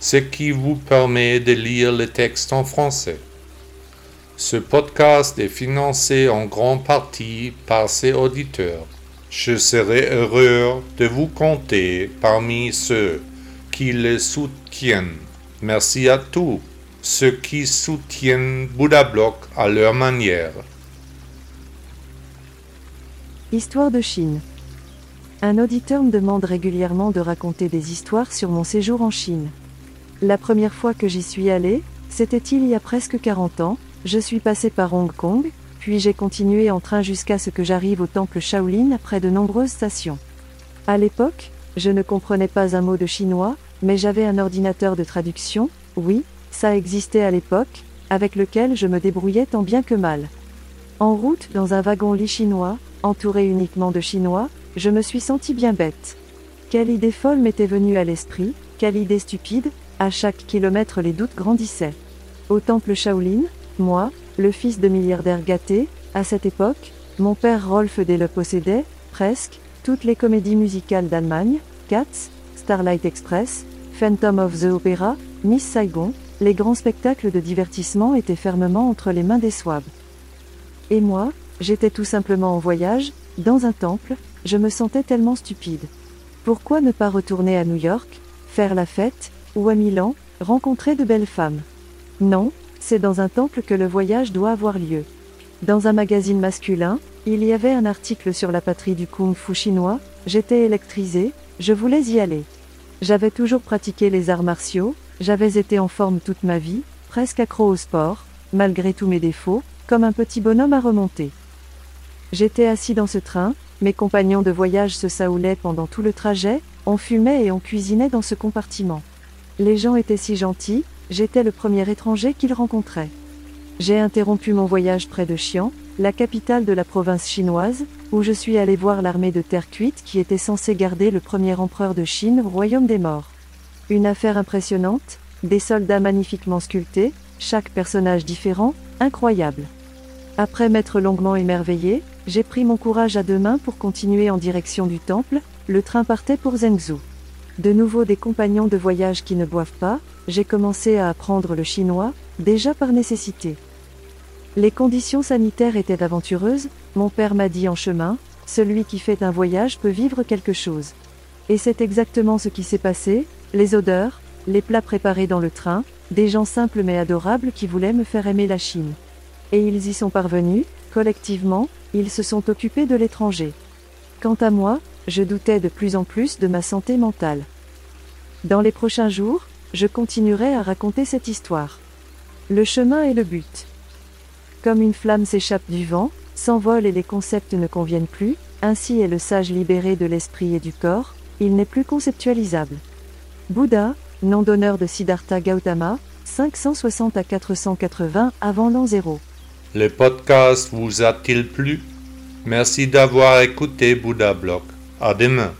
ce qui vous permet de lire le texte en français. Ce podcast est financé en grande partie par ses auditeurs. Je serai heureux de vous compter parmi ceux qui le soutiennent. Merci à tous ceux qui soutiennent Bouddha Block à leur manière. Histoire de Chine. Un auditeur me demande régulièrement de raconter des histoires sur mon séjour en Chine. La première fois que j'y suis allé, c'était il y a presque 40 ans, je suis passé par Hong Kong, puis j'ai continué en train jusqu'à ce que j'arrive au temple Shaolin après de nombreuses stations. À l'époque, je ne comprenais pas un mot de chinois, mais j'avais un ordinateur de traduction, oui, ça existait à l'époque, avec lequel je me débrouillais tant bien que mal. En route dans un wagon-lit chinois, entouré uniquement de chinois, je me suis senti bien bête. Quelle idée folle m'était venue à l'esprit, quelle idée stupide, à chaque kilomètre les doutes grandissaient. Au temple Shaolin, moi, le fils de milliardaire gâté, à cette époque, mon père Rolf Delle possédait, presque, toutes les comédies musicales d'Allemagne, Cats, Starlight Express, Phantom of the Opera, Miss Saigon, les grands spectacles de divertissement étaient fermement entre les mains des Swabs. Et moi, j'étais tout simplement en voyage, dans un temple, je me sentais tellement stupide. Pourquoi ne pas retourner à New York, faire la fête, ou à Milan, rencontrer de belles femmes. Non, c'est dans un temple que le voyage doit avoir lieu. Dans un magazine masculin, il y avait un article sur la patrie du kung fu chinois, j'étais électrisé, je voulais y aller. J'avais toujours pratiqué les arts martiaux, j'avais été en forme toute ma vie, presque accro au sport, malgré tous mes défauts, comme un petit bonhomme à remonter. J'étais assis dans ce train, mes compagnons de voyage se saoulaient pendant tout le trajet, on fumait et on cuisinait dans ce compartiment. Les gens étaient si gentils, j'étais le premier étranger qu'ils rencontraient. J'ai interrompu mon voyage près de Xi'an, la capitale de la province chinoise, où je suis allé voir l'armée de terre cuite qui était censée garder le premier empereur de Chine au royaume des morts. Une affaire impressionnante, des soldats magnifiquement sculptés, chaque personnage différent, incroyable. Après m'être longuement émerveillé, j'ai pris mon courage à deux mains pour continuer en direction du temple, le train partait pour Zhengzhou. De nouveau des compagnons de voyage qui ne boivent pas, j'ai commencé à apprendre le chinois, déjà par nécessité. Les conditions sanitaires étaient aventureuses, mon père m'a dit en chemin, celui qui fait un voyage peut vivre quelque chose. Et c'est exactement ce qui s'est passé, les odeurs, les plats préparés dans le train, des gens simples mais adorables qui voulaient me faire aimer la Chine. Et ils y sont parvenus, collectivement, ils se sont occupés de l'étranger. Quant à moi, je doutais de plus en plus de ma santé mentale. Dans les prochains jours, je continuerai à raconter cette histoire. Le chemin est le but. Comme une flamme s'échappe du vent, s'envole et les concepts ne conviennent plus, ainsi est le sage libéré de l'esprit et du corps, il n'est plus conceptualisable. Bouddha, nom d'honneur de Siddhartha Gautama, 560 à 480 avant l'an zéro. Le podcast vous a-t-il plu? Merci d'avoir écouté Bouddha Blog. À demain.